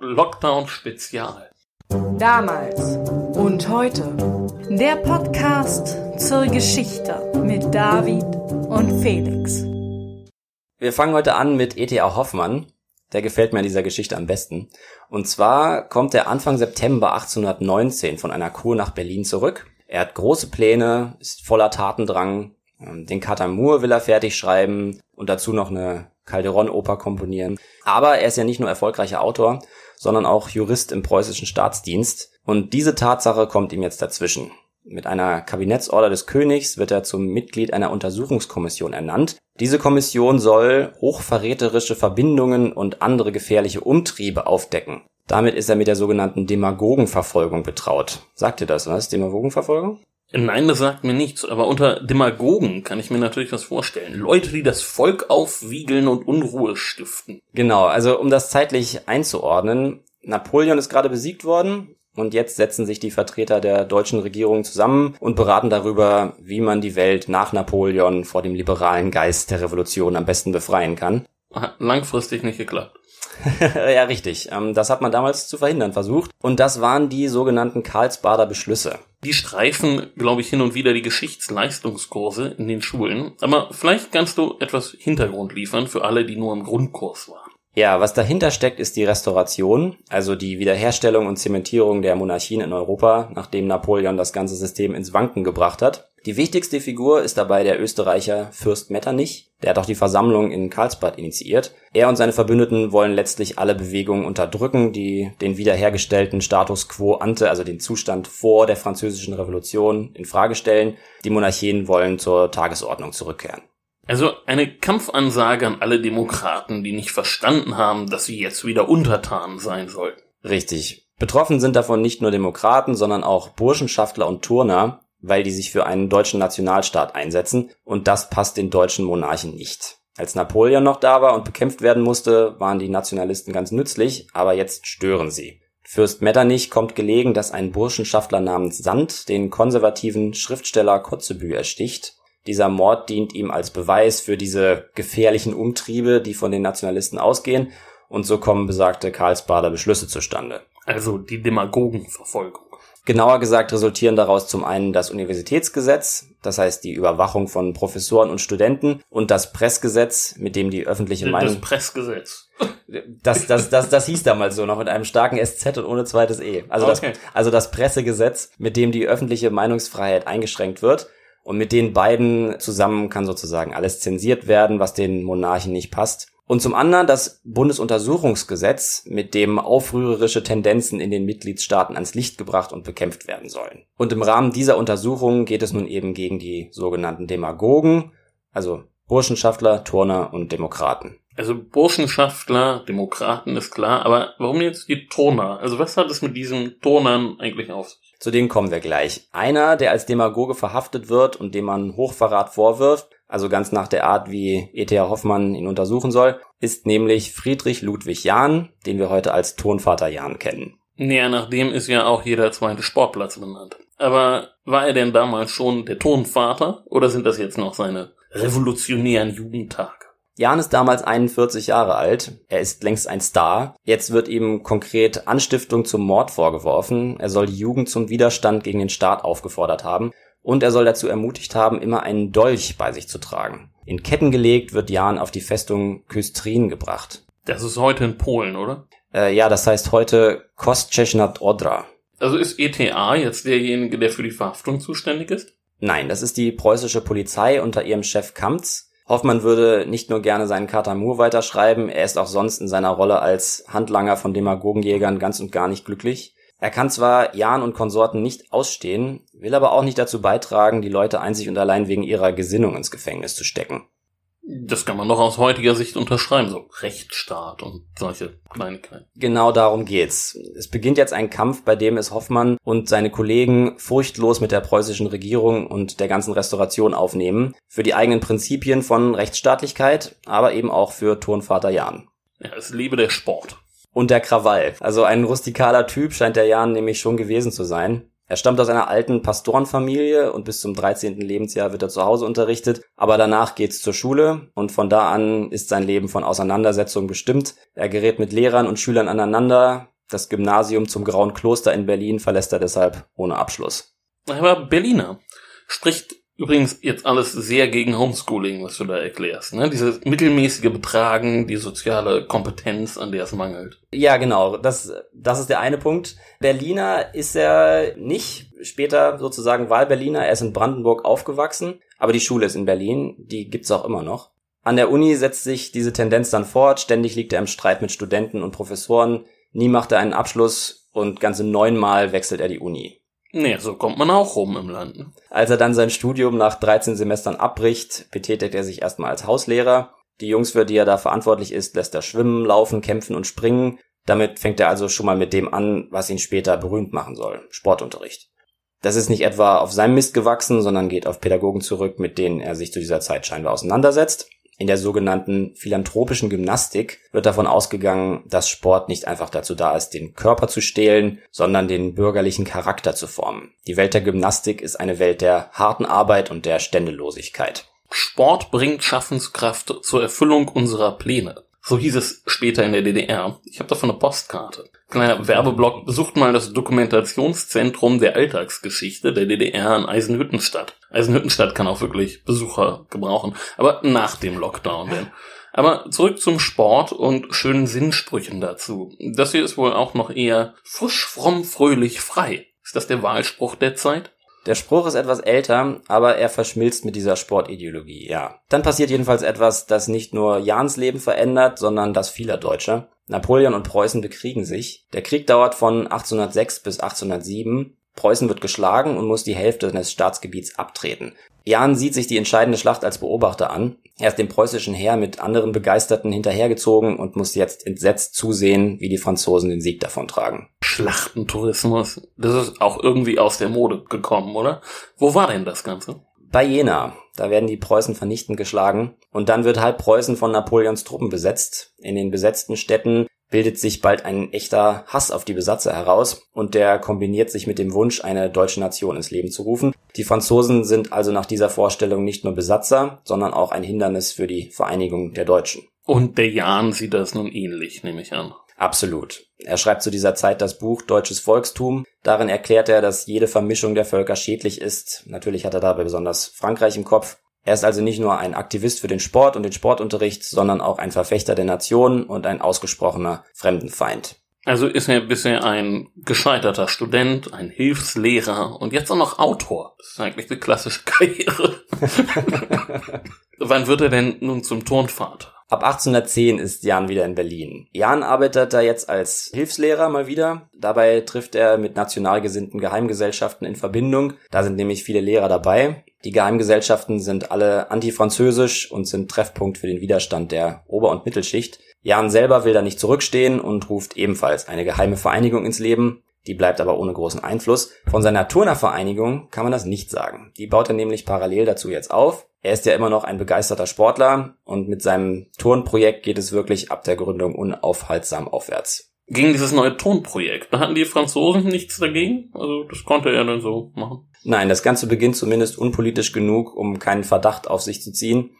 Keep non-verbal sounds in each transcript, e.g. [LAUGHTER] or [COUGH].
Lockdown Spezial. Damals und heute. Der Podcast zur Geschichte mit David und Felix. Wir fangen heute an mit E.T.A. Hoffmann. Der gefällt mir in dieser Geschichte am besten. Und zwar kommt er Anfang September 1819 von einer Kur nach Berlin zurück. Er hat große Pläne, ist voller Tatendrang. Den Katamur will er fertig schreiben und dazu noch eine Calderon-Oper komponieren. Aber er ist ja nicht nur erfolgreicher Autor, sondern auch Jurist im preußischen Staatsdienst. Und diese Tatsache kommt ihm jetzt dazwischen. Mit einer Kabinettsorder des Königs wird er zum Mitglied einer Untersuchungskommission ernannt. Diese Kommission soll hochverräterische Verbindungen und andere gefährliche Umtriebe aufdecken. Damit ist er mit der sogenannten Demagogenverfolgung betraut. Sagt ihr das, was? Demagogenverfolgung? Nein, das sagt mir nichts, aber unter Demagogen kann ich mir natürlich was vorstellen. Leute, die das Volk aufwiegeln und Unruhe stiften. Genau, also um das zeitlich einzuordnen, Napoleon ist gerade besiegt worden und jetzt setzen sich die Vertreter der deutschen Regierung zusammen und beraten darüber, wie man die Welt nach Napoleon vor dem liberalen Geist der Revolution am besten befreien kann. Hat langfristig nicht geklappt. [LAUGHS] ja, richtig. Ähm, das hat man damals zu verhindern versucht. Und das waren die sogenannten Karlsbader Beschlüsse. Die streifen, glaube ich, hin und wieder die Geschichtsleistungskurse in den Schulen. Aber vielleicht kannst du etwas Hintergrund liefern für alle, die nur im Grundkurs waren. Ja, was dahinter steckt, ist die Restauration, also die Wiederherstellung und Zementierung der Monarchien in Europa, nachdem Napoleon das ganze System ins Wanken gebracht hat. Die wichtigste Figur ist dabei der Österreicher Fürst Metternich. Der hat auch die Versammlung in Karlsbad initiiert. Er und seine Verbündeten wollen letztlich alle Bewegungen unterdrücken, die den wiederhergestellten Status quo ante, also den Zustand vor der französischen Revolution, in Frage stellen. Die Monarchien wollen zur Tagesordnung zurückkehren. Also eine Kampfansage an alle Demokraten, die nicht verstanden haben, dass sie jetzt wieder untertan sein sollten. Richtig. Betroffen sind davon nicht nur Demokraten, sondern auch Burschenschaftler und Turner, weil die sich für einen deutschen Nationalstaat einsetzen, und das passt den deutschen Monarchen nicht. Als Napoleon noch da war und bekämpft werden musste, waren die Nationalisten ganz nützlich, aber jetzt stören sie. Fürst Metternich kommt gelegen, dass ein Burschenschaftler namens Sand den konservativen Schriftsteller Kotzebue ersticht dieser Mord dient ihm als Beweis für diese gefährlichen Umtriebe, die von den Nationalisten ausgehen, und so kommen besagte Karlsbader Beschlüsse zustande. Also die Demagogenverfolgung. Genauer gesagt resultieren daraus zum einen das Universitätsgesetz, das heißt die Überwachung von Professoren und Studenten, und das Pressgesetz, mit dem die öffentliche das Meinung. Das Pressgesetz. Das, das, das, das hieß damals so noch mit einem starken SZ und ohne zweites E. Also, Okay. das, also das Pressegesetz, mit dem die öffentliche Meinungsfreiheit eingeschränkt wird. Und mit den beiden zusammen kann sozusagen alles zensiert werden, was den Monarchen nicht passt. Und zum anderen das Bundesuntersuchungsgesetz, mit dem aufrührerische Tendenzen in den Mitgliedstaaten ans Licht gebracht und bekämpft werden sollen. Und im Rahmen dieser Untersuchungen geht es nun eben gegen die sogenannten Demagogen, also Burschenschaftler, Turner und Demokraten. Also Burschenschaftler, Demokraten ist klar, aber warum jetzt die Turner? Also was hat es mit diesen Turnern eigentlich auf sich? Zu denen kommen wir gleich. Einer, der als Demagoge verhaftet wird und dem man Hochverrat vorwirft, also ganz nach der Art, wie E.T.A. Hoffmann ihn untersuchen soll, ist nämlich Friedrich Ludwig Jahn, den wir heute als Tonvater Jahn kennen. Naja, nach dem ist ja auch jeder zweite Sportplatz benannt. Aber war er denn damals schon der Tonvater oder sind das jetzt noch seine revolutionären Jugendtage? Jahn ist damals 41 Jahre alt. Er ist längst ein Star. Jetzt wird ihm konkret Anstiftung zum Mord vorgeworfen. Er soll die Jugend zum Widerstand gegen den Staat aufgefordert haben. Und er soll dazu ermutigt haben, immer einen Dolch bei sich zu tragen. In Ketten gelegt wird Jahn auf die Festung Küstrin gebracht. Das ist heute in Polen, oder? Äh, ja, das heißt heute Kostczesnat Odra. Also ist ETA jetzt derjenige, der für die Verhaftung zuständig ist? Nein, das ist die preußische Polizei unter ihrem Chef Kamtz. Hoffmann würde nicht nur gerne seinen Katamur weiterschreiben, er ist auch sonst in seiner Rolle als Handlanger von Demagogenjägern ganz und gar nicht glücklich. Er kann zwar Jahn und Konsorten nicht ausstehen, will aber auch nicht dazu beitragen, die Leute einzig und allein wegen ihrer Gesinnung ins Gefängnis zu stecken. Das kann man doch aus heutiger Sicht unterschreiben, so Rechtsstaat und solche Kleinigkeiten. Genau darum geht's. Es beginnt jetzt ein Kampf, bei dem es Hoffmann und seine Kollegen furchtlos mit der preußischen Regierung und der ganzen Restauration aufnehmen, für die eigenen Prinzipien von Rechtsstaatlichkeit, aber eben auch für Turnvater Jahn. Ja, es lebe der Sport. Und der Krawall. Also ein rustikaler Typ scheint der Jahn nämlich schon gewesen zu sein. Er stammt aus einer alten Pastorenfamilie und bis zum 13. Lebensjahr wird er zu Hause unterrichtet, aber danach geht's zur Schule und von da an ist sein Leben von Auseinandersetzungen bestimmt. Er gerät mit Lehrern und Schülern aneinander. Das Gymnasium zum Grauen Kloster in Berlin verlässt er deshalb ohne Abschluss. Er war Berliner. Spricht Übrigens jetzt alles sehr gegen Homeschooling, was du da erklärst. Ne? Dieses mittelmäßige Betragen, die soziale Kompetenz, an der es mangelt. Ja, genau. Das, das ist der eine Punkt. Berliner ist er nicht. Später sozusagen Wahlberliner. Er ist in Brandenburg aufgewachsen. Aber die Schule ist in Berlin. Die gibt's auch immer noch. An der Uni setzt sich diese Tendenz dann fort. Ständig liegt er im Streit mit Studenten und Professoren. Nie macht er einen Abschluss und ganze neunmal wechselt er die Uni. Nee, so kommt man auch rum im Land. Ne? Als er dann sein Studium nach 13 Semestern abbricht, betätigt er sich erstmal als Hauslehrer. Die Jungs, für die er da verantwortlich ist, lässt er schwimmen, laufen, kämpfen und springen. Damit fängt er also schon mal mit dem an, was ihn später berühmt machen soll. Sportunterricht. Das ist nicht etwa auf seinem Mist gewachsen, sondern geht auf Pädagogen zurück, mit denen er sich zu dieser Zeit scheinbar auseinandersetzt. In der sogenannten philanthropischen Gymnastik wird davon ausgegangen, dass Sport nicht einfach dazu da ist, den Körper zu stehlen, sondern den bürgerlichen Charakter zu formen. Die Welt der Gymnastik ist eine Welt der harten Arbeit und der Ständelosigkeit. Sport bringt Schaffenskraft zur Erfüllung unserer Pläne. So hieß es später in der DDR. Ich habe davon eine Postkarte. Kleiner Werbeblock, besucht mal das Dokumentationszentrum der Alltagsgeschichte der DDR in Eisenhüttenstadt. Eisenhüttenstadt kann auch wirklich Besucher gebrauchen, aber nach dem Lockdown denn. Aber zurück zum Sport und schönen Sinnsprüchen dazu. Das hier ist wohl auch noch eher frisch, fromm, fröhlich, frei. Ist das der Wahlspruch der Zeit? Der Spruch ist etwas älter, aber er verschmilzt mit dieser Sportideologie, ja. Dann passiert jedenfalls etwas, das nicht nur Jans Leben verändert, sondern das vieler Deutscher. Napoleon und Preußen bekriegen sich. Der Krieg dauert von 1806 bis 1807. Preußen wird geschlagen und muss die Hälfte seines Staatsgebiets abtreten. Jan sieht sich die entscheidende Schlacht als Beobachter an. Er ist dem preußischen Heer mit anderen Begeisterten hinterhergezogen und muss jetzt entsetzt zusehen, wie die Franzosen den Sieg davontragen. Schlachtentourismus, das ist auch irgendwie aus der Mode gekommen, oder? Wo war denn das Ganze? Bei Jena. Da werden die Preußen vernichtend geschlagen. Und dann wird halb Preußen von Napoleons Truppen besetzt. In den besetzten Städten bildet sich bald ein echter Hass auf die Besatzer heraus und der kombiniert sich mit dem Wunsch, eine deutsche Nation ins Leben zu rufen. Die Franzosen sind also nach dieser Vorstellung nicht nur Besatzer, sondern auch ein Hindernis für die Vereinigung der Deutschen. Und der Jan sieht das nun ähnlich, nehme ich an. Absolut. Er schreibt zu dieser Zeit das Buch Deutsches Volkstum. Darin erklärt er, dass jede Vermischung der Völker schädlich ist. Natürlich hat er dabei besonders Frankreich im Kopf. Er ist also nicht nur ein Aktivist für den Sport und den Sportunterricht, sondern auch ein Verfechter der Nation und ein ausgesprochener Fremdenfeind. Also ist er bisher ein gescheiterter Student, ein Hilfslehrer und jetzt auch noch Autor. Das ist eigentlich eine klassische [LAUGHS] Karriere. [LAUGHS] Wann wird er denn nun zum Turnvater? Ab 1810 ist Jan wieder in Berlin. Jan arbeitet da jetzt als Hilfslehrer mal wieder. Dabei trifft er mit national gesinnten Geheimgesellschaften in Verbindung. Da sind nämlich viele Lehrer dabei. Die Geheimgesellschaften sind alle antifranzösisch und sind Treffpunkt für den Widerstand der Ober- und Mittelschicht. Jan selber will da nicht zurückstehen und ruft ebenfalls eine geheime Vereinigung ins Leben. Die bleibt aber ohne großen Einfluss. Von seiner Turnervereinigung kann man das nicht sagen. Die baut er nämlich parallel dazu jetzt auf. Er ist ja immer noch ein begeisterter Sportler und mit seinem Turnprojekt geht es wirklich ab der Gründung unaufhaltsam aufwärts. Gegen dieses neue Tonprojekt, da hatten die Franzosen nichts dagegen? Also das konnte er dann so machen? Nein, das Ganze beginnt zumindest unpolitisch genug, um keinen Verdacht auf sich zu ziehen.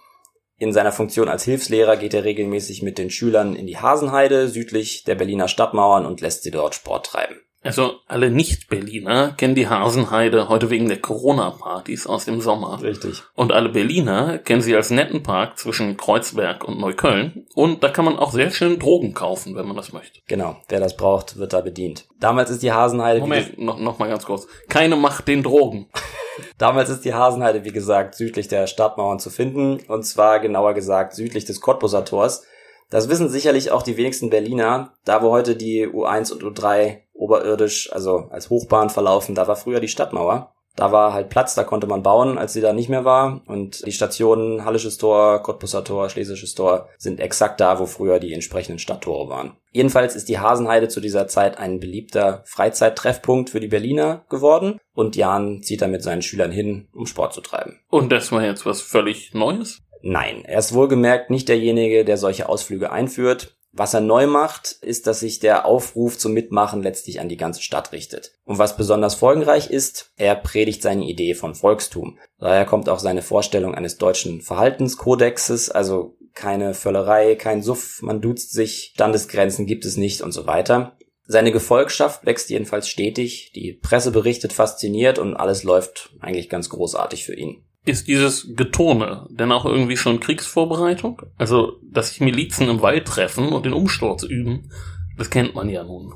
In seiner Funktion als Hilfslehrer geht er regelmäßig mit den Schülern in die Hasenheide südlich der Berliner Stadtmauern und lässt sie dort Sport treiben. Also alle Nicht-Berliner kennen die Hasenheide heute wegen der Corona-Partys aus dem Sommer. Richtig. Und alle Berliner kennen sie als netten Park zwischen Kreuzberg und Neukölln. Und da kann man auch sehr schön Drogen kaufen, wenn man das möchte. Genau, wer das braucht, wird da bedient. Damals ist die Hasenheide... Moment, noch, noch mal ganz kurz. Keine Macht den Drogen. [LAUGHS] Damals ist die Hasenheide, wie gesagt, südlich der Stadtmauern zu finden. Und zwar genauer gesagt südlich des Cottbuser Tors. Das wissen sicherlich auch die wenigsten Berliner. Da, wo heute die U1 und U3 oberirdisch, also als Hochbahn verlaufen, da war früher die Stadtmauer. Da war halt Platz, da konnte man bauen, als sie da nicht mehr war. Und die Stationen Hallisches Tor, Cottbusser Tor, Schlesisches Tor sind exakt da, wo früher die entsprechenden Stadttore waren. Jedenfalls ist die Hasenheide zu dieser Zeit ein beliebter Freizeittreffpunkt für die Berliner geworden. Und Jan zieht da mit seinen Schülern hin, um Sport zu treiben. Und das war jetzt was völlig Neues? Nein, er ist wohlgemerkt nicht derjenige, der solche Ausflüge einführt. Was er neu macht, ist, dass sich der Aufruf zum Mitmachen letztlich an die ganze Stadt richtet. Und was besonders folgenreich ist, er predigt seine Idee von Volkstum. Daher kommt auch seine Vorstellung eines deutschen Verhaltenskodexes, also keine Völlerei, kein Suff, man duzt sich, Standesgrenzen gibt es nicht und so weiter. Seine Gefolgschaft wächst jedenfalls stetig, die Presse berichtet fasziniert und alles läuft eigentlich ganz großartig für ihn. Ist dieses Getone denn auch irgendwie schon Kriegsvorbereitung? Also, dass sich Milizen im Wald treffen und den Umsturz üben, das kennt man ja nun.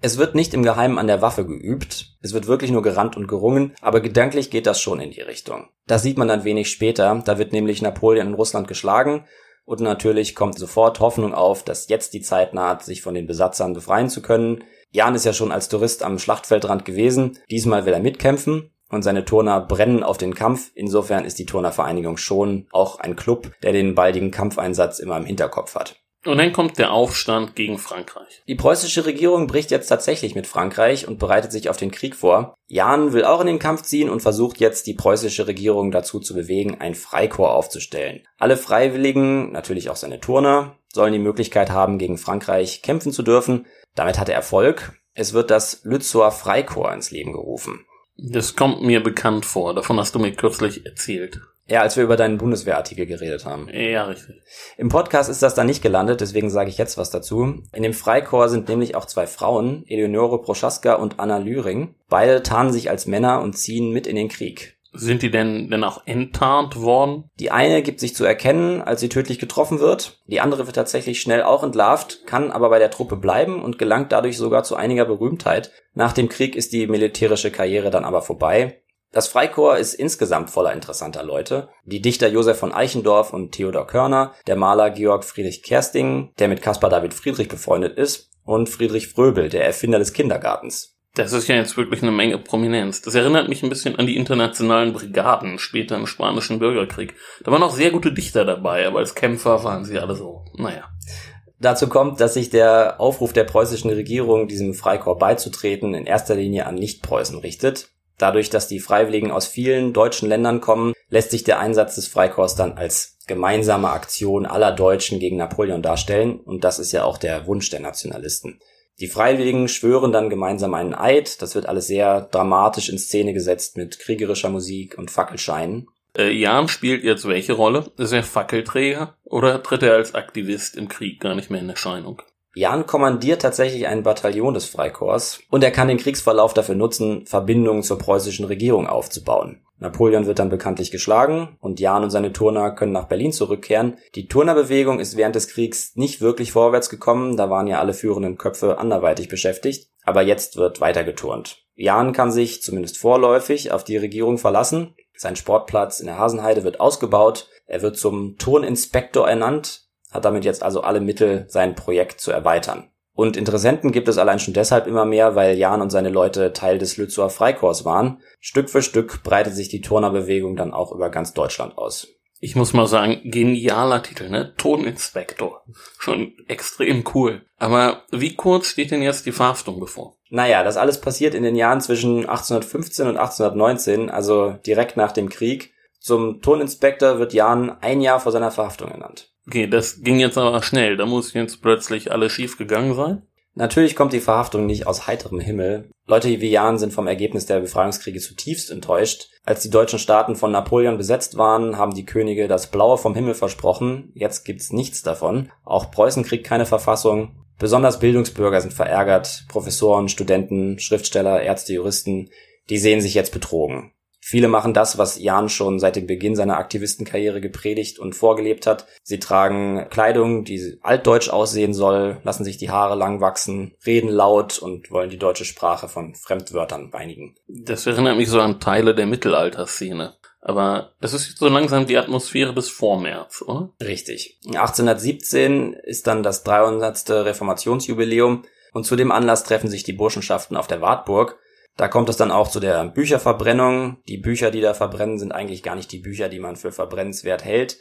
Es wird nicht im Geheimen an der Waffe geübt, es wird wirklich nur gerannt und gerungen, aber gedanklich geht das schon in die Richtung. Das sieht man dann wenig später, da wird nämlich Napoleon in Russland geschlagen und natürlich kommt sofort Hoffnung auf, dass jetzt die Zeit naht, sich von den Besatzern befreien zu können. Jan ist ja schon als Tourist am Schlachtfeldrand gewesen, diesmal will er mitkämpfen und seine Turner brennen auf den Kampf. Insofern ist die Turnervereinigung schon auch ein Club, der den baldigen Kampfeinsatz immer im Hinterkopf hat. Und dann kommt der Aufstand gegen Frankreich. Die preußische Regierung bricht jetzt tatsächlich mit Frankreich und bereitet sich auf den Krieg vor. Jan will auch in den Kampf ziehen und versucht jetzt die preußische Regierung dazu zu bewegen, ein Freikorps aufzustellen. Alle Freiwilligen, natürlich auch seine Turner, sollen die Möglichkeit haben, gegen Frankreich kämpfen zu dürfen. Damit hat er Erfolg. Es wird das Lützower Freikorps ins Leben gerufen. Das kommt mir bekannt vor. Davon hast du mir kürzlich erzählt. Ja, als wir über deinen Bundeswehrartikel geredet haben. Ja, richtig. Im Podcast ist das dann nicht gelandet, deswegen sage ich jetzt was dazu. In dem Freikorps sind nämlich auch zwei Frauen, Eleonore Proschaska und Anna Lühring. Beide tarnen sich als Männer und ziehen mit in den Krieg. Sind die denn denn auch enttarnt worden? Die eine gibt sich zu erkennen, als sie tödlich getroffen wird. Die andere wird tatsächlich schnell auch entlarvt, kann aber bei der Truppe bleiben und gelangt dadurch sogar zu einiger Berühmtheit. Nach dem Krieg ist die militärische Karriere dann aber vorbei. Das Freikorps ist insgesamt voller interessanter Leute. Die Dichter Josef von Eichendorff und Theodor Körner, der Maler Georg Friedrich Kersting, der mit Caspar David Friedrich befreundet ist, und Friedrich Fröbel, der Erfinder des Kindergartens. Das ist ja jetzt wirklich eine Menge Prominenz. Das erinnert mich ein bisschen an die internationalen Brigaden später im Spanischen Bürgerkrieg. Da waren auch sehr gute Dichter dabei, aber als Kämpfer waren sie alle so, naja. Dazu kommt, dass sich der Aufruf der preußischen Regierung, diesem Freikorps beizutreten, in erster Linie an Nichtpreußen richtet. Dadurch, dass die Freiwilligen aus vielen deutschen Ländern kommen, lässt sich der Einsatz des Freikorps dann als gemeinsame Aktion aller Deutschen gegen Napoleon darstellen und das ist ja auch der Wunsch der Nationalisten. Die Freiwilligen schwören dann gemeinsam einen Eid, das wird alles sehr dramatisch in Szene gesetzt mit kriegerischer Musik und Fackelscheinen. Äh, Jan spielt jetzt welche Rolle? Ist er Fackelträger oder tritt er als Aktivist im Krieg gar nicht mehr in Erscheinung? Jan kommandiert tatsächlich ein Bataillon des Freikorps und er kann den Kriegsverlauf dafür nutzen, Verbindungen zur preußischen Regierung aufzubauen. Napoleon wird dann bekanntlich geschlagen und Jan und seine Turner können nach Berlin zurückkehren. Die Turnerbewegung ist während des Kriegs nicht wirklich vorwärts gekommen, da waren ja alle führenden Köpfe anderweitig beschäftigt, aber jetzt wird weiter geturnt. Jan kann sich zumindest vorläufig auf die Regierung verlassen. Sein Sportplatz in der Hasenheide wird ausgebaut. Er wird zum Turninspektor ernannt hat damit jetzt also alle Mittel, sein Projekt zu erweitern. Und Interessenten gibt es allein schon deshalb immer mehr, weil Jan und seine Leute Teil des Lützower Freikorps waren. Stück für Stück breitet sich die Turnerbewegung dann auch über ganz Deutschland aus. Ich muss mal sagen, genialer Titel, ne? Toninspektor. Schon extrem cool. Aber wie kurz steht denn jetzt die Verhaftung bevor? Naja, das alles passiert in den Jahren zwischen 1815 und 1819, also direkt nach dem Krieg. Zum Toninspektor wird Jan ein Jahr vor seiner Verhaftung ernannt. Okay, das ging jetzt aber schnell. Da muss jetzt plötzlich alles schief gegangen sein. Natürlich kommt die Verhaftung nicht aus heiterem Himmel. Leute wie Jan sind vom Ergebnis der Befreiungskriege zutiefst enttäuscht. Als die deutschen Staaten von Napoleon besetzt waren, haben die Könige das Blaue vom Himmel versprochen. Jetzt gibt's nichts davon. Auch Preußen kriegt keine Verfassung. Besonders Bildungsbürger sind verärgert. Professoren, Studenten, Schriftsteller, Ärzte, Juristen, die sehen sich jetzt betrogen. Viele machen das, was Jan schon seit dem Beginn seiner Aktivistenkarriere gepredigt und vorgelebt hat. Sie tragen Kleidung, die altdeutsch aussehen soll, lassen sich die Haare lang wachsen, reden laut und wollen die deutsche Sprache von Fremdwörtern beinigen. Das erinnert mich so an Teile der Mittelalterszene. Aber das ist so langsam die Atmosphäre bis vor März, oder? Richtig. 1817 ist dann das 300. Reformationsjubiläum und zu dem Anlass treffen sich die Burschenschaften auf der Wartburg da kommt es dann auch zu der Bücherverbrennung. Die Bücher, die da verbrennen, sind eigentlich gar nicht die Bücher, die man für verbrennenswert hält.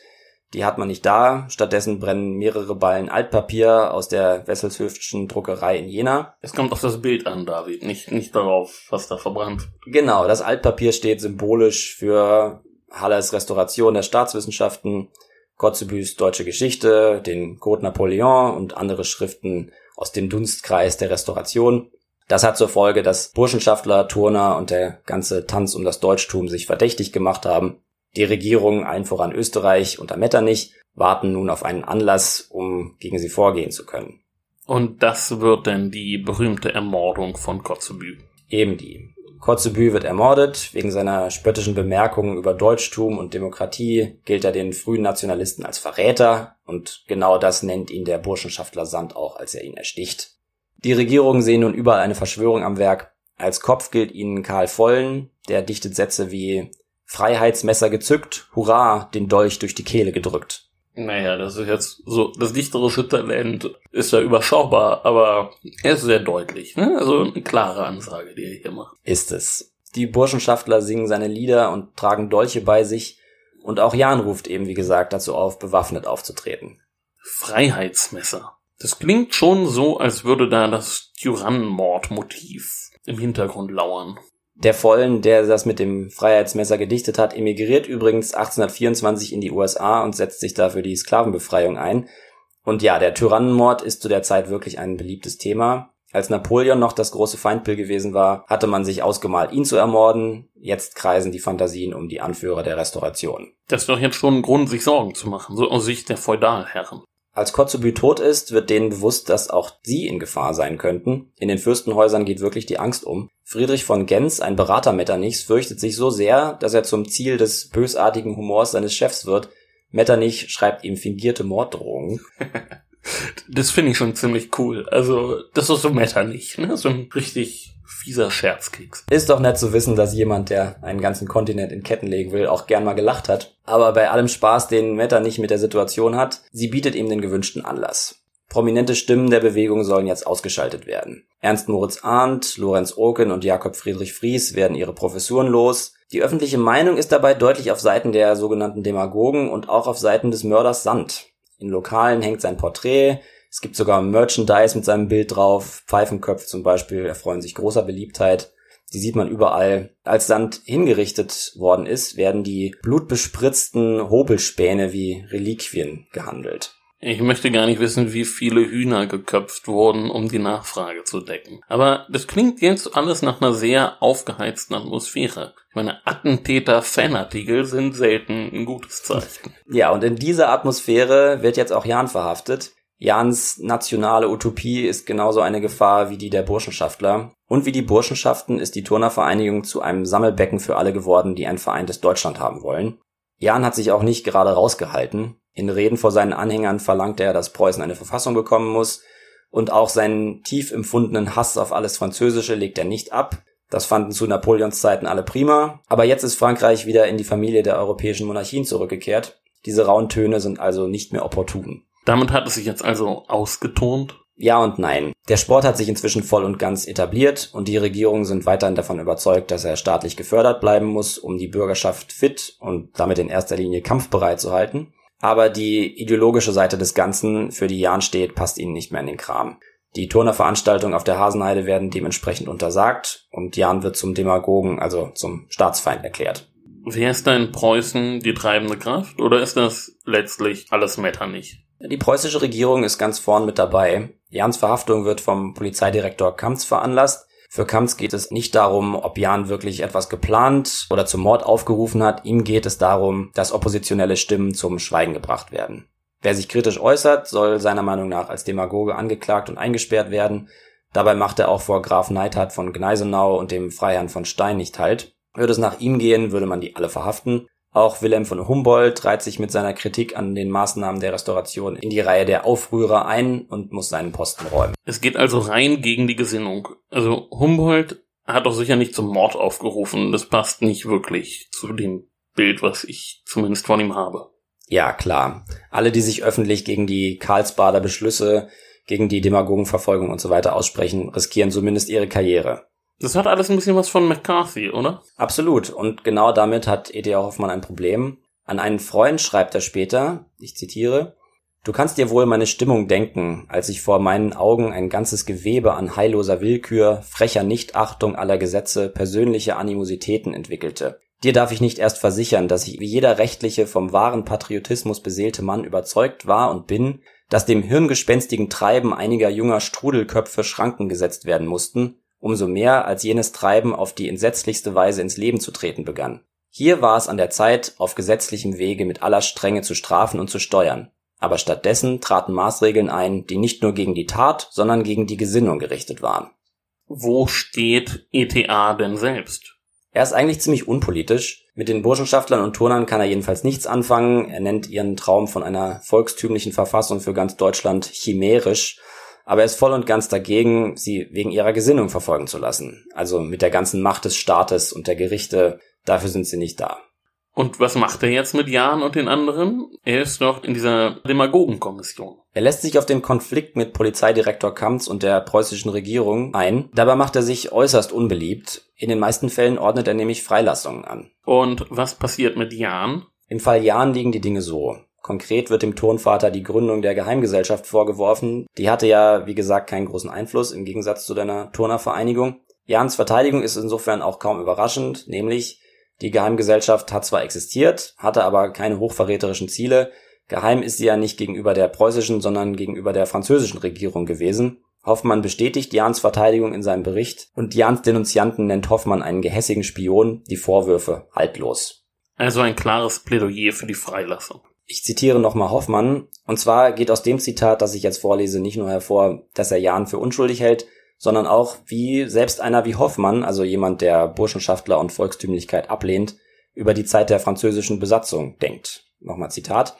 Die hat man nicht da. Stattdessen brennen mehrere Ballen Altpapier aus der Wesselshöftschen Druckerei in Jena. Es kommt auf das Bild an, David, nicht, nicht darauf, was da verbrannt. Genau, das Altpapier steht symbolisch für Hallers Restauration der Staatswissenschaften Kotzebues Deutsche Geschichte, den Code Napoleon und andere Schriften aus dem Dunstkreis der Restauration. Das hat zur Folge, dass Burschenschaftler, Turner und der ganze Tanz um das Deutschtum sich verdächtig gemacht haben. Die Regierung, allen voran Österreich unter Metternich, warten nun auf einen Anlass, um gegen sie vorgehen zu können. Und das wird denn die berühmte Ermordung von Kotzebue. Eben die. Kotzebue wird ermordet. Wegen seiner spöttischen Bemerkungen über Deutschtum und Demokratie gilt er den frühen Nationalisten als Verräter und genau das nennt ihn der Burschenschaftler Sand auch, als er ihn ersticht. Die Regierungen sehen nun überall eine Verschwörung am Werk. Als Kopf gilt ihnen Karl Vollen, der dichtet Sätze wie Freiheitsmesser gezückt, hurra, den Dolch durch die Kehle gedrückt. Naja, das ist jetzt so, das dichterische Talent ist ja überschaubar, aber er ist sehr deutlich. Ne? Also eine klare Ansage, die er hier macht. Ist es. Die Burschenschaftler singen seine Lieder und tragen Dolche bei sich. Und auch Jan ruft eben, wie gesagt, dazu auf, bewaffnet aufzutreten. Freiheitsmesser. Das klingt schon so, als würde da das Tyrannenmordmotiv im Hintergrund lauern. Der Vollen, der das mit dem Freiheitsmesser gedichtet hat, emigriert übrigens 1824 in die USA und setzt sich dafür die Sklavenbefreiung ein. Und ja, der Tyrannenmord ist zu der Zeit wirklich ein beliebtes Thema. Als Napoleon noch das große Feindbild gewesen war, hatte man sich ausgemalt, ihn zu ermorden. Jetzt kreisen die Fantasien um die Anführer der Restauration. Das ist doch jetzt schon ein Grund, sich Sorgen zu machen, so aus Sicht der Feudalherren. Als Kotzebue tot ist, wird denen bewusst, dass auch sie in Gefahr sein könnten. In den Fürstenhäusern geht wirklich die Angst um. Friedrich von Gens, ein Berater Metternichs, fürchtet sich so sehr, dass er zum Ziel des bösartigen Humors seines Chefs wird. Metternich schreibt ihm fingierte Morddrohungen. [LAUGHS] das finde ich schon ziemlich cool. Also, das ist so Metternich, ne? So ein richtig fieser Scherzkeks. Ist doch nett zu wissen, dass jemand, der einen ganzen Kontinent in Ketten legen will, auch gern mal gelacht hat. Aber bei allem Spaß, den Meta nicht mit der Situation hat, sie bietet ihm den gewünschten Anlass. Prominente Stimmen der Bewegung sollen jetzt ausgeschaltet werden. Ernst Moritz Arndt, Lorenz Oken und Jakob Friedrich Fries werden ihre Professuren los. Die öffentliche Meinung ist dabei deutlich auf Seiten der sogenannten Demagogen und auch auf Seiten des Mörders Sand. In Lokalen hängt sein Porträt, es gibt sogar Merchandise mit seinem Bild drauf. Pfeifenköpfe zum Beispiel erfreuen sich großer Beliebtheit. Die sieht man überall. Als Sand hingerichtet worden ist, werden die blutbespritzten Hobelspäne wie Reliquien gehandelt. Ich möchte gar nicht wissen, wie viele Hühner geköpft wurden, um die Nachfrage zu decken. Aber das klingt jetzt alles nach einer sehr aufgeheizten Atmosphäre. Ich meine, Attentäter-Fanartikel sind selten ein gutes Zeichen. Ja, und in dieser Atmosphäre wird jetzt auch Jan verhaftet. Jans nationale Utopie ist genauso eine Gefahr wie die der Burschenschaftler. Und wie die Burschenschaften ist die Turnervereinigung zu einem Sammelbecken für alle geworden, die ein vereintes Deutschland haben wollen. Jan hat sich auch nicht gerade rausgehalten. In Reden vor seinen Anhängern verlangt er, dass Preußen eine Verfassung bekommen muss. Und auch seinen tief empfundenen Hass auf alles Französische legt er nicht ab. Das fanden zu Napoleons Zeiten alle prima. Aber jetzt ist Frankreich wieder in die Familie der europäischen Monarchien zurückgekehrt. Diese rauen Töne sind also nicht mehr opportun. Damit hat es sich jetzt also ausgetont? Ja und nein. Der Sport hat sich inzwischen voll und ganz etabliert und die Regierungen sind weiterhin davon überzeugt, dass er staatlich gefördert bleiben muss, um die Bürgerschaft fit und damit in erster Linie kampfbereit zu halten. Aber die ideologische Seite des Ganzen, für die Jan steht, passt ihnen nicht mehr in den Kram. Die Turnerveranstaltungen auf der Hasenheide werden dementsprechend untersagt und Jan wird zum Demagogen, also zum Staatsfeind erklärt. Wer ist da in Preußen die treibende Kraft oder ist das letztlich alles Metternich? Die preußische Regierung ist ganz vorn mit dabei. Jans Verhaftung wird vom Polizeidirektor Kamps veranlasst. Für Kamps geht es nicht darum, ob Jan wirklich etwas geplant oder zum Mord aufgerufen hat. Ihm geht es darum, dass oppositionelle Stimmen zum Schweigen gebracht werden. Wer sich kritisch äußert, soll seiner Meinung nach als Demagoge angeklagt und eingesperrt werden. Dabei macht er auch vor Graf Neidhardt von Gneisenau und dem Freiherrn von Stein nicht halt. Würde es nach ihm gehen, würde man die alle verhaften. Auch Wilhelm von Humboldt reiht sich mit seiner Kritik an den Maßnahmen der Restauration in die Reihe der Aufrührer ein und muss seinen Posten räumen. Es geht also rein gegen die Gesinnung. Also Humboldt hat doch sicher nicht zum Mord aufgerufen. Das passt nicht wirklich zu dem Bild, was ich zumindest von ihm habe. Ja, klar. Alle, die sich öffentlich gegen die Karlsbader Beschlüsse, gegen die Demagogenverfolgung und so weiter aussprechen, riskieren zumindest ihre Karriere. Das hat alles ein bisschen was von McCarthy, oder? Absolut. Und genau damit hat E.T.A. Hoffmann ein Problem. An einen Freund schreibt er später, ich zitiere, Du kannst dir wohl meine Stimmung denken, als ich vor meinen Augen ein ganzes Gewebe an heilloser Willkür, frecher Nichtachtung aller Gesetze, persönliche Animositäten entwickelte. Dir darf ich nicht erst versichern, dass ich wie jeder rechtliche vom wahren Patriotismus beseelte Mann überzeugt war und bin, dass dem hirngespenstigen Treiben einiger junger Strudelköpfe Schranken gesetzt werden mussten, umso mehr als jenes Treiben auf die entsetzlichste Weise ins Leben zu treten begann. Hier war es an der Zeit, auf gesetzlichem Wege mit aller Strenge zu strafen und zu steuern, aber stattdessen traten Maßregeln ein, die nicht nur gegen die Tat, sondern gegen die Gesinnung gerichtet waren. Wo steht ETA denn selbst? Er ist eigentlich ziemlich unpolitisch. Mit den Burschenschaftlern und Turnern kann er jedenfalls nichts anfangen. Er nennt ihren Traum von einer volkstümlichen Verfassung für ganz Deutschland chimärisch. Aber er ist voll und ganz dagegen, sie wegen ihrer Gesinnung verfolgen zu lassen. Also mit der ganzen Macht des Staates und der Gerichte. Dafür sind sie nicht da. Und was macht er jetzt mit Jan und den anderen? Er ist noch in dieser Demagogenkommission. Er lässt sich auf den Konflikt mit Polizeidirektor Kamps und der preußischen Regierung ein. Dabei macht er sich äußerst unbeliebt. In den meisten Fällen ordnet er nämlich Freilassungen an. Und was passiert mit Jan? Im Fall Jan liegen die Dinge so. Konkret wird dem Turnvater die Gründung der Geheimgesellschaft vorgeworfen. Die hatte ja, wie gesagt, keinen großen Einfluss im Gegensatz zu deiner Turnervereinigung. Jans Verteidigung ist insofern auch kaum überraschend, nämlich die Geheimgesellschaft hat zwar existiert, hatte aber keine hochverräterischen Ziele. Geheim ist sie ja nicht gegenüber der preußischen, sondern gegenüber der französischen Regierung gewesen. Hoffmann bestätigt Jans Verteidigung in seinem Bericht und Jans Denunzianten nennt Hoffmann einen gehässigen Spion, die Vorwürfe haltlos. Also ein klares Plädoyer für die Freilassung. Ich zitiere nochmal Hoffmann, und zwar geht aus dem Zitat, das ich jetzt vorlese, nicht nur hervor, dass er Jan für unschuldig hält, sondern auch, wie selbst einer wie Hoffmann, also jemand, der Burschenschaftler und Volkstümlichkeit ablehnt, über die Zeit der französischen Besatzung denkt. Nochmal Zitat.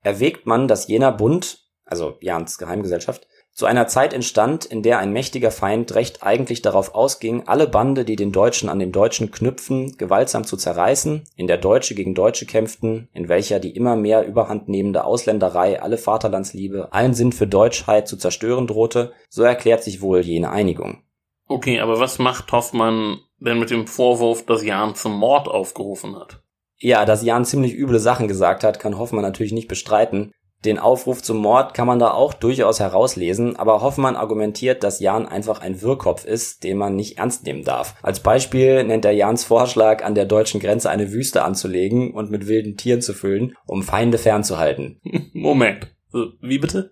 Erwägt man, dass jener Bund, also Jans Geheimgesellschaft, zu einer Zeit entstand, in der ein mächtiger Feind recht eigentlich darauf ausging, alle Bande, die den Deutschen an den Deutschen knüpfen, gewaltsam zu zerreißen, in der Deutsche gegen Deutsche kämpften, in welcher die immer mehr überhand nehmende Ausländerei alle Vaterlandsliebe, allen Sinn für Deutschheit zu zerstören drohte, so erklärt sich wohl jene Einigung. Okay, aber was macht Hoffmann denn mit dem Vorwurf, dass Jan zum Mord aufgerufen hat? Ja, dass Jan ziemlich üble Sachen gesagt hat, kann Hoffmann natürlich nicht bestreiten. Den Aufruf zum Mord kann man da auch durchaus herauslesen, aber Hoffmann argumentiert, dass Jan einfach ein Wirrkopf ist, den man nicht ernst nehmen darf. Als Beispiel nennt er Jans Vorschlag, an der deutschen Grenze eine Wüste anzulegen und mit wilden Tieren zu füllen, um Feinde fernzuhalten. [LAUGHS] Moment. Wie bitte?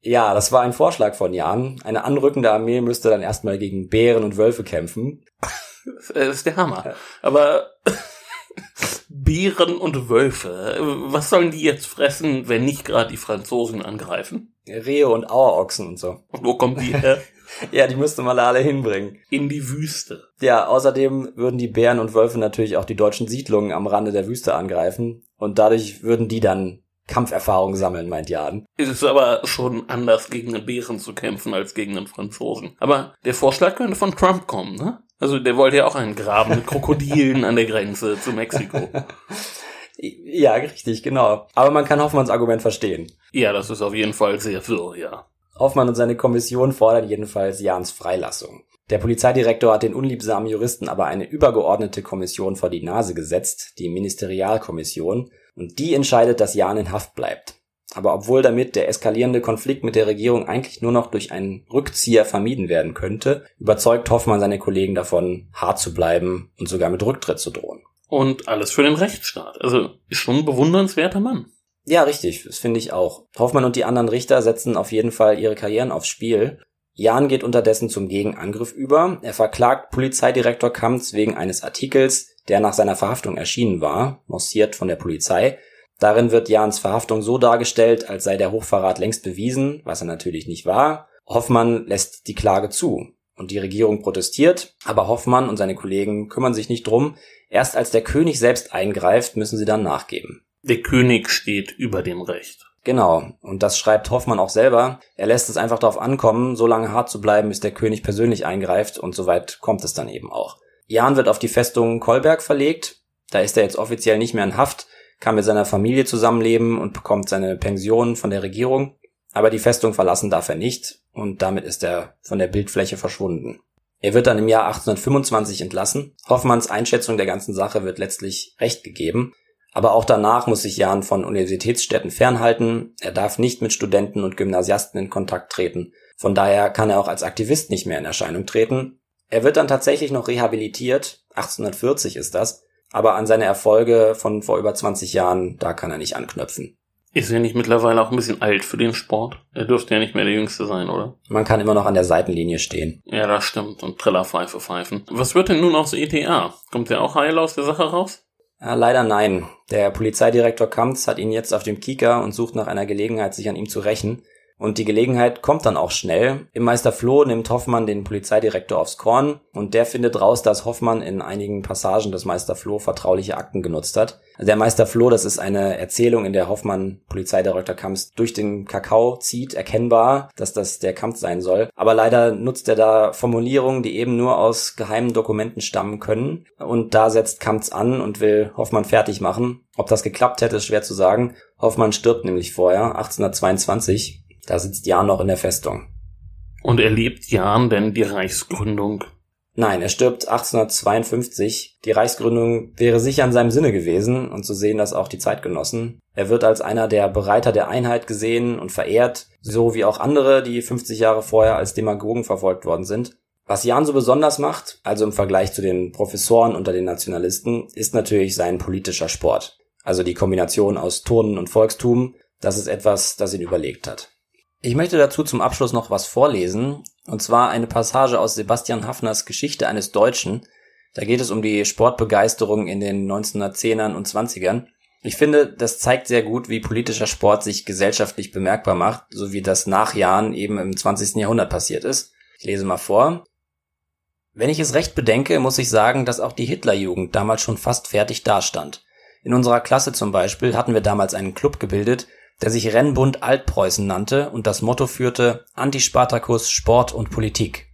Ja, das war ein Vorschlag von Jan. Eine anrückende Armee müsste dann erstmal gegen Bären und Wölfe kämpfen. [LAUGHS] Das ist der Hammer. Aber [LAUGHS] Bären und Wölfe. Was sollen die jetzt fressen, wenn nicht gerade die Franzosen angreifen? Rehe und Auerochsen und so. Und wo kommen die her? [LAUGHS] ja, die müsste man alle hinbringen. In die Wüste. Ja, außerdem würden die Bären und Wölfe natürlich auch die deutschen Siedlungen am Rande der Wüste angreifen. Und dadurch würden die dann Kampferfahrung sammeln, meint Jan. Es ist aber schon anders, gegen einen Bären zu kämpfen, als gegen einen Franzosen. Aber der Vorschlag könnte von Trump kommen, ne? Also der wollte ja auch einen Graben mit Krokodilen an der Grenze zu Mexiko. Ja, richtig, genau. Aber man kann Hoffmanns Argument verstehen. Ja, das ist auf jeden Fall sehr wirr, ja. Hoffmann und seine Kommission fordern jedenfalls Jans Freilassung. Der Polizeidirektor hat den unliebsamen Juristen aber eine übergeordnete Kommission vor die Nase gesetzt, die Ministerialkommission, und die entscheidet, dass Jan in Haft bleibt. Aber obwohl damit der eskalierende Konflikt mit der Regierung eigentlich nur noch durch einen Rückzieher vermieden werden könnte, überzeugt Hoffmann seine Kollegen davon, hart zu bleiben und sogar mit Rücktritt zu drohen. Und alles für den Rechtsstaat. Also ist schon ein bewundernswerter Mann. Ja, richtig, das finde ich auch. Hoffmann und die anderen Richter setzen auf jeden Fall ihre Karrieren aufs Spiel. Jan geht unterdessen zum Gegenangriff über. Er verklagt Polizeidirektor Kamps wegen eines Artikels, der nach seiner Verhaftung erschienen war, mossiert von der Polizei, Darin wird Jans Verhaftung so dargestellt, als sei der Hochverrat längst bewiesen, was er natürlich nicht war. Hoffmann lässt die Klage zu und die Regierung protestiert, aber Hoffmann und seine Kollegen kümmern sich nicht drum. Erst als der König selbst eingreift, müssen sie dann nachgeben. Der König steht über dem Recht. Genau, und das schreibt Hoffmann auch selber. Er lässt es einfach darauf ankommen, so lange hart zu bleiben, bis der König persönlich eingreift und soweit kommt es dann eben auch. Jan wird auf die Festung Kolberg verlegt. Da ist er jetzt offiziell nicht mehr in Haft, kann mit seiner Familie zusammenleben und bekommt seine Pension von der Regierung, aber die Festung verlassen darf er nicht und damit ist er von der Bildfläche verschwunden. Er wird dann im Jahr 1825 entlassen. Hoffmanns Einschätzung der ganzen Sache wird letztlich recht gegeben, aber auch danach muss sich Jan von Universitätsstädten fernhalten, er darf nicht mit Studenten und Gymnasiasten in Kontakt treten, von daher kann er auch als Aktivist nicht mehr in Erscheinung treten. Er wird dann tatsächlich noch rehabilitiert, 1840 ist das, aber an seine Erfolge von vor über 20 Jahren, da kann er nicht anknüpfen. Ist er nicht mittlerweile auch ein bisschen alt für den Sport? Er dürfte ja nicht mehr der Jüngste sein, oder? Man kann immer noch an der Seitenlinie stehen. Ja, das stimmt. Und Trillerpfeife pfeifen. Was wird denn nun aus ETA? Kommt der auch heil aus der Sache raus? Ja, leider nein. Der Polizeidirektor Kamps hat ihn jetzt auf dem Kieker und sucht nach einer Gelegenheit, sich an ihm zu rächen. Und die Gelegenheit kommt dann auch schnell. Im Meister Floh nimmt Hoffmann den Polizeidirektor aufs Korn und der findet raus, dass Hoffmann in einigen Passagen des Meister Floh vertrauliche Akten genutzt hat. Der Meister Floh, das ist eine Erzählung, in der Hoffmann Polizeidirektor Kamps durch den Kakao zieht, erkennbar, dass das der Kampf sein soll. Aber leider nutzt er da Formulierungen, die eben nur aus geheimen Dokumenten stammen können. Und da setzt Kamps an und will Hoffmann fertig machen. Ob das geklappt hätte, ist schwer zu sagen. Hoffmann stirbt nämlich vorher, 1822. Da sitzt Jan noch in der Festung. Und erlebt Jan denn die Reichsgründung? Nein, er stirbt 1852. Die Reichsgründung wäre sicher in seinem Sinne gewesen und zu sehen das auch die Zeitgenossen. Er wird als einer der Bereiter der Einheit gesehen und verehrt, so wie auch andere, die 50 Jahre vorher als Demagogen verfolgt worden sind. Was Jan so besonders macht, also im Vergleich zu den Professoren unter den Nationalisten, ist natürlich sein politischer Sport. Also die Kombination aus Turnen und Volkstum, das ist etwas, das ihn überlegt hat. Ich möchte dazu zum Abschluss noch was vorlesen, und zwar eine Passage aus Sebastian Hafners Geschichte eines Deutschen. Da geht es um die Sportbegeisterung in den 1910ern und 20ern. Ich finde, das zeigt sehr gut, wie politischer Sport sich gesellschaftlich bemerkbar macht, so wie das nach Jahren eben im 20. Jahrhundert passiert ist. Ich lese mal vor. Wenn ich es recht bedenke, muss ich sagen, dass auch die Hitlerjugend damals schon fast fertig dastand. In unserer Klasse zum Beispiel hatten wir damals einen Club gebildet, der sich Rennbund Altpreußen nannte und das Motto führte Antispartakus Sport und Politik.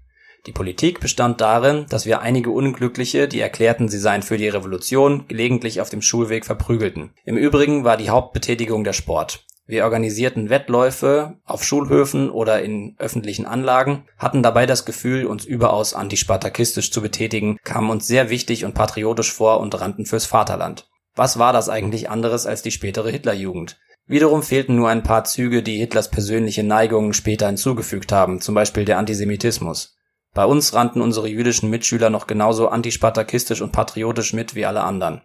Die Politik bestand darin, dass wir einige Unglückliche, die erklärten, sie seien für die Revolution, gelegentlich auf dem Schulweg verprügelten. Im Übrigen war die Hauptbetätigung der Sport. Wir organisierten Wettläufe auf Schulhöfen oder in öffentlichen Anlagen, hatten dabei das Gefühl, uns überaus antispartakistisch zu betätigen, kamen uns sehr wichtig und patriotisch vor und rannten fürs Vaterland. Was war das eigentlich anderes als die spätere Hitlerjugend? Wiederum fehlten nur ein paar Züge, die Hitlers persönliche Neigungen später hinzugefügt haben, zum Beispiel der Antisemitismus. Bei uns rannten unsere jüdischen Mitschüler noch genauso antispartakistisch und patriotisch mit wie alle anderen.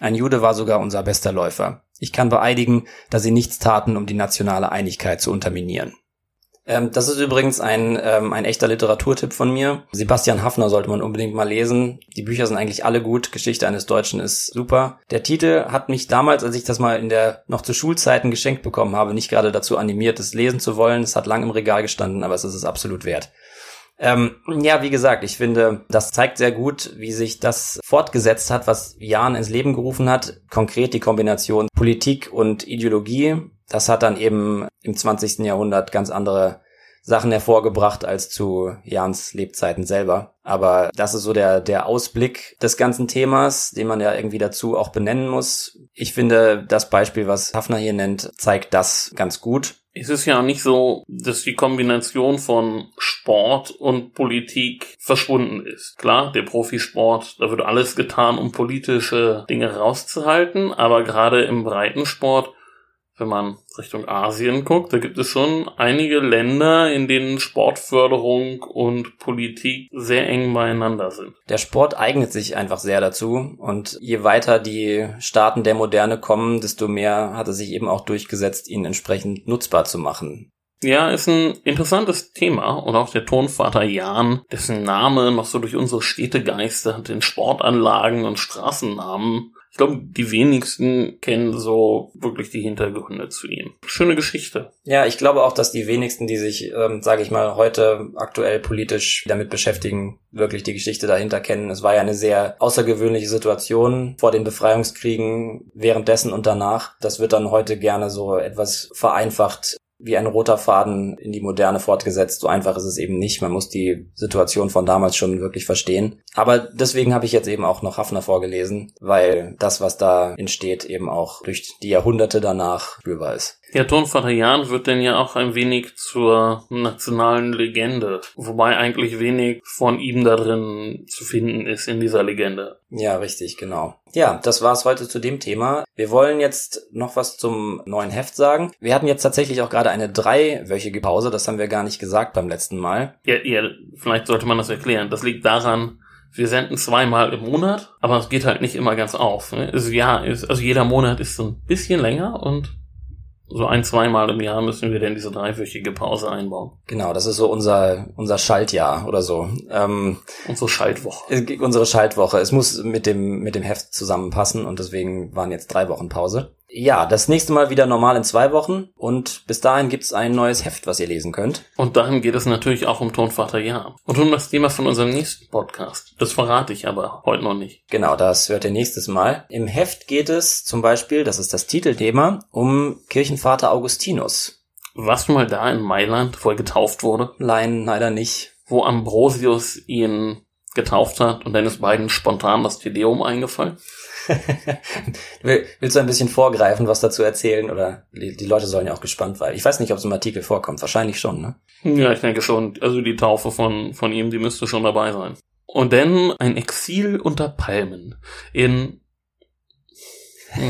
Ein Jude war sogar unser bester Läufer. Ich kann beeidigen, dass sie nichts taten, um die nationale Einigkeit zu unterminieren. Ähm, das ist übrigens ein, ähm, ein echter Literaturtipp von mir. Sebastian Hafner sollte man unbedingt mal lesen. Die Bücher sind eigentlich alle gut. Geschichte eines Deutschen ist super. Der Titel hat mich damals, als ich das mal in der noch zu Schulzeiten geschenkt bekommen habe, nicht gerade dazu animiert, es lesen zu wollen. Es hat lang im Regal gestanden, aber es ist es absolut wert. Ähm, ja, wie gesagt, ich finde, das zeigt sehr gut, wie sich das fortgesetzt hat, was Jan ins Leben gerufen hat. Konkret die Kombination Politik und Ideologie. Das hat dann eben im 20. Jahrhundert ganz andere Sachen hervorgebracht als zu Jans Lebzeiten selber. Aber das ist so der, der Ausblick des ganzen Themas, den man ja irgendwie dazu auch benennen muss. Ich finde, das Beispiel, was Hafner hier nennt, zeigt das ganz gut. Es ist ja nicht so, dass die Kombination von Sport und Politik verschwunden ist. Klar, der Profisport, da wird alles getan, um politische Dinge rauszuhalten, aber gerade im Breitensport wenn man Richtung Asien guckt, da gibt es schon einige Länder, in denen Sportförderung und Politik sehr eng beieinander sind. Der Sport eignet sich einfach sehr dazu und je weiter die Staaten der Moderne kommen, desto mehr hat es sich eben auch durchgesetzt, ihn entsprechend nutzbar zu machen. Ja, ist ein interessantes Thema und auch der Tonvater Jan, dessen Name noch so durch unsere Städte geistert, in Sportanlagen und Straßennamen ich glaube, die wenigsten kennen so wirklich die Hintergründe zu ihm. Schöne Geschichte. Ja, ich glaube auch, dass die wenigsten, die sich, ähm, sage ich mal, heute aktuell politisch damit beschäftigen, wirklich die Geschichte dahinter kennen. Es war ja eine sehr außergewöhnliche Situation vor den Befreiungskriegen, währenddessen und danach. Das wird dann heute gerne so etwas vereinfacht wie ein roter Faden in die Moderne fortgesetzt. So einfach ist es eben nicht. Man muss die Situation von damals schon wirklich verstehen. Aber deswegen habe ich jetzt eben auch noch Hafner vorgelesen, weil das, was da entsteht, eben auch durch die Jahrhunderte danach spürbar ist. Ja, Tonvater Jan wird denn ja auch ein wenig zur nationalen Legende, wobei eigentlich wenig von ihm da drin zu finden ist in dieser Legende. Ja, richtig, genau. Ja, das war's heute zu dem Thema. Wir wollen jetzt noch was zum neuen Heft sagen. Wir hatten jetzt tatsächlich auch gerade eine dreiwöchige Pause, das haben wir gar nicht gesagt beim letzten Mal. Ja, ja, vielleicht sollte man das erklären. Das liegt daran, Wir senden zweimal im Monat, aber es geht halt nicht immer ganz auf. Ne? Also, ja, ist, also jeder Monat ist so ein bisschen länger und so ein, zweimal im Jahr müssen wir denn diese dreiwöchige Pause einbauen. Genau, das ist so unser, unser Schaltjahr oder so. Ähm, Unsere Schaltwoche. unsere Schaltwoche. Es muss mit dem, mit dem Heft zusammenpassen und deswegen waren jetzt drei Wochen Pause. Ja, das nächste Mal wieder normal in zwei Wochen und bis dahin gibt's ein neues Heft, was ihr lesen könnt. Und dahin geht es natürlich auch um Tonvater Ja. Und um das Thema von unserem nächsten Podcast. Das verrate ich aber heute noch nicht. Genau, das hört ihr nächstes Mal. Im Heft geht es zum Beispiel, das ist das Titelthema, um Kirchenvater Augustinus. Warst du mal da in mailand, wo er getauft wurde? Nein, leider nicht. Wo Ambrosius ihn getauft hat und dann ist beiden spontan das Tedeum eingefallen? Will- Willst du ein bisschen vorgreifen, was dazu erzählen? Oder die, die Leute sollen ja auch gespannt sein. Ich weiß nicht, ob es im Artikel vorkommt. Wahrscheinlich schon, ne? Ja, ich denke schon. Also die Taufe von, von ihm, die müsste schon dabei sein. Und dann ein Exil unter Palmen in, [LAUGHS]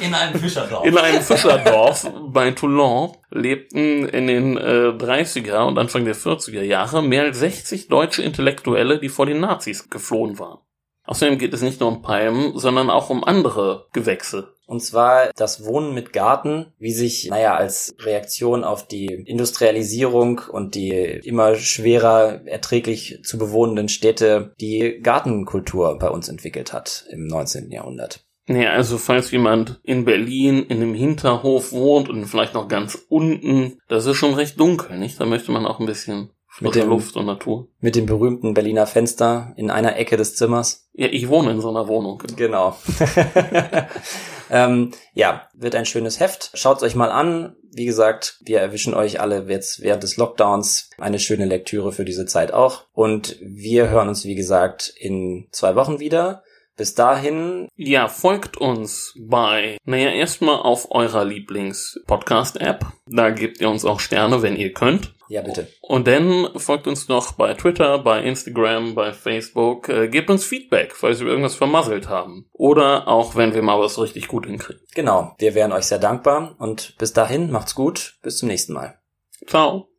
In einem Fischerdorf. in einem Fischerdorf bei Toulon lebten in den äh, 30er und Anfang der 40er Jahre mehr als 60 deutsche Intellektuelle, die vor den Nazis geflohen waren. Außerdem geht es nicht nur um Palmen, sondern auch um andere Gewächse. Und zwar das Wohnen mit Garten, wie sich, naja, als Reaktion auf die Industrialisierung und die immer schwerer erträglich zu bewohnenden Städte die Gartenkultur bei uns entwickelt hat im 19. Jahrhundert. Naja, also falls jemand in Berlin in einem Hinterhof wohnt und vielleicht noch ganz unten, das ist schon recht dunkel, nicht? Da möchte man auch ein bisschen Mit dem- Luft und Natur. Mit dem berühmten Berliner Fenster in einer Ecke des Zimmers. Ja, ich wohne in so einer Wohnung. Genau. [LAUGHS] ähm, ja, wird ein schönes Heft. Schaut's euch mal an. Wie gesagt, wir erwischen euch alle jetzt während des Lockdowns eine schöne Lektüre für diese Zeit auch. Und wir hören uns, wie gesagt, in zwei Wochen wieder. Bis dahin, Ja, folgt uns bei, naja, erstmal auf eurer Lieblings-Podcast-App. Da gebt ihr uns auch Sterne, wenn ihr könnt. ja bitte. Und dann folgt uns noch bei Twitter, bei Instagram, bei Facebook. Äh, gebt uns Feedback, falls wir irgendwas vermasselt haben. Oder auch, wenn wir mal was richtig gut hinkriegen. Genau, wir wären euch sehr dankbar. Und bis dahin, macht's gut. Bis zum nächsten Mal. Ciao.